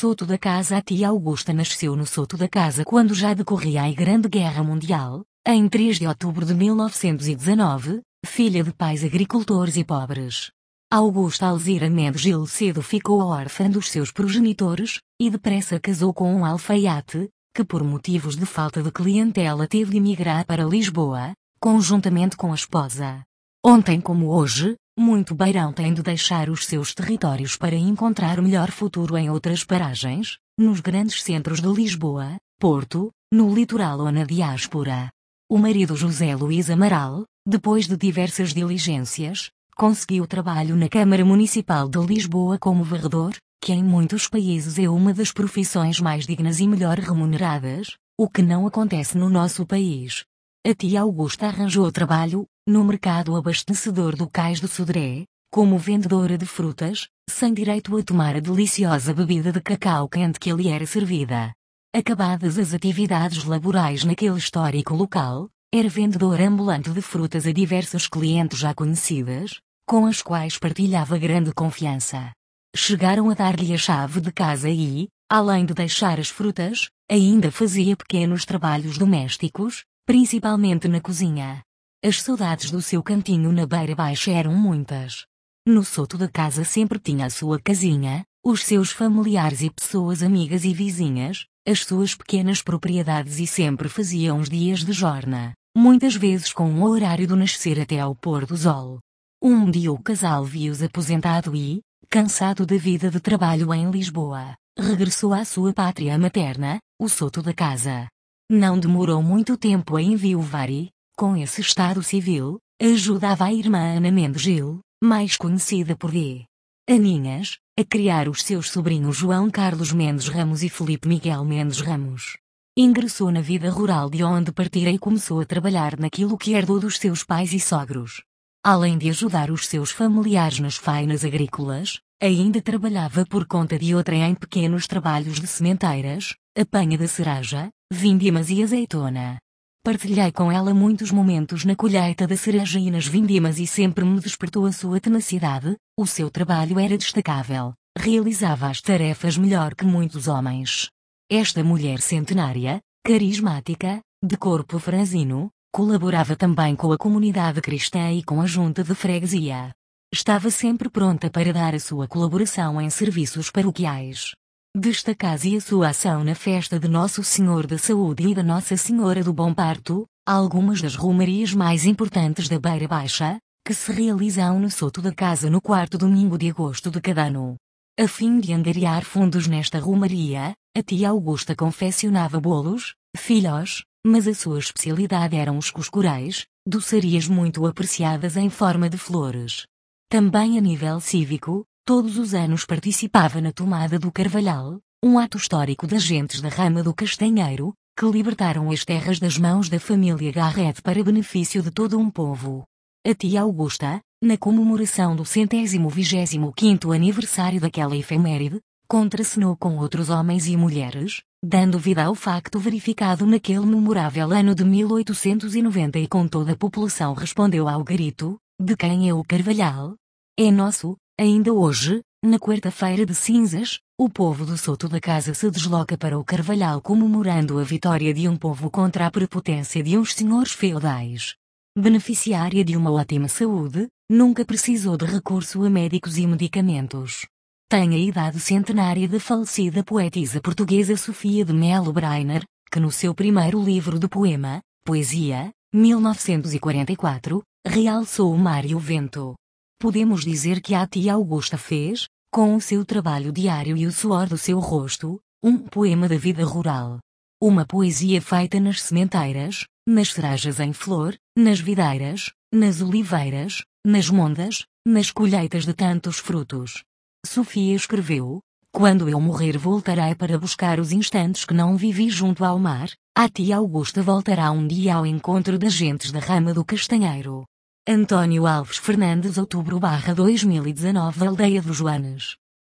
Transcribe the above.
Soto da Casa A tia Augusta nasceu no Soto da Casa quando já decorria a Grande Guerra Mundial, em 3 de outubro de 1919, filha de pais agricultores e pobres. Augusta Alzira Mendes Gil cedo ficou órfã dos seus progenitores, e depressa casou com um alfaiate, que por motivos de falta de clientela teve de emigrar para Lisboa, conjuntamente com a esposa. Ontem como hoje, muito beirão tem de deixar os seus territórios para encontrar melhor futuro em outras paragens, nos grandes centros de Lisboa, Porto, no litoral ou na diáspora. O marido José Luís Amaral, depois de diversas diligências, conseguiu trabalho na Câmara Municipal de Lisboa como varredor, que em muitos países é uma das profissões mais dignas e melhor remuneradas, o que não acontece no nosso país. A tia Augusta arranjou trabalho, no mercado abastecedor do Cais do Sodré, como vendedora de frutas, sem direito a tomar a deliciosa bebida de cacau quente que lhe era servida. Acabadas as atividades laborais naquele histórico local, era vendedora ambulante de frutas a diversos clientes já conhecidas, com as quais partilhava grande confiança. Chegaram a dar-lhe a chave de casa e, além de deixar as frutas, ainda fazia pequenos trabalhos domésticos, principalmente na cozinha. As saudades do seu cantinho na beira baixa eram muitas. No soto da casa sempre tinha a sua casinha, os seus familiares e pessoas amigas e vizinhas, as suas pequenas propriedades e sempre fazia uns dias de jorna, muitas vezes com o horário do nascer até ao pôr do sol. Um dia o casal viu-se aposentado e, cansado da vida de trabalho em Lisboa, regressou à sua pátria materna, o Soto da Casa. Não demorou muito tempo a enviuvar e, com esse estado civil, ajudava a irmã Ana Mendes Gil, mais conhecida por D. Aninhas, a criar os seus sobrinhos João Carlos Mendes Ramos e Felipe Miguel Mendes Ramos. Ingressou na vida rural de onde partira e começou a trabalhar naquilo que herdou dos seus pais e sogros. Além de ajudar os seus familiares nas fainas agrícolas, ainda trabalhava por conta de outra em pequenos trabalhos de sementeiras, apanha da cereja, vindimas e azeitona. Partilhei com ela muitos momentos na colheita da cereja e nas vindimas e sempre me despertou a sua tenacidade, o seu trabalho era destacável, realizava as tarefas melhor que muitos homens. Esta mulher centenária, carismática, de corpo franzino, Colaborava também com a comunidade cristã e com a junta de freguesia. Estava sempre pronta para dar a sua colaboração em serviços paroquiais. Destacasse a sua ação na festa de Nosso Senhor da Saúde e da Nossa Senhora do Bom Parto, algumas das romarias mais importantes da Beira Baixa, que se realizam no Soto da Casa no quarto domingo de agosto de cada ano. A fim de angariar fundos nesta romaria, a tia Augusta confeccionava bolos, filhos, mas a sua especialidade eram os cuscurais, doçarias muito apreciadas em forma de flores. Também a nível cívico, todos os anos participava na tomada do Carvalhal, um ato histórico das gentes da rama do Castanheiro, que libertaram as terras das mãos da família Garrett para benefício de todo um povo. A tia Augusta, na comemoração do centésimo vigésimo quinto aniversário daquela efeméride, contracenou com outros homens e mulheres, dando vida ao facto verificado naquele memorável ano de 1890 e com toda a população respondeu ao grito, de quem é o Carvalhal? É nosso, ainda hoje, na quarta-feira de cinzas, o povo do Soto da Casa se desloca para o Carvalhal comemorando a vitória de um povo contra a prepotência de uns senhores feudais. Beneficiária de uma ótima saúde, nunca precisou de recurso a médicos e medicamentos tem a idade centenária da falecida poetisa portuguesa Sofia de Melo Breiner, que no seu primeiro livro de poema, Poesia, 1944, realçou o mar e o vento. Podemos dizer que a tia Augusta fez, com o seu trabalho diário e o suor do seu rosto, um poema da vida rural. Uma poesia feita nas sementeiras, nas cerejas em flor, nas videiras, nas oliveiras, nas mondas, nas colheitas de tantos frutos. Sofia escreveu: Quando eu morrer, voltarei para buscar os instantes que não vivi junto ao mar. A tia Augusta voltará um dia ao encontro das gentes da rama do Castanheiro. Antônio Alves Fernandes, outubro 2019, Aldeia dos Joanes.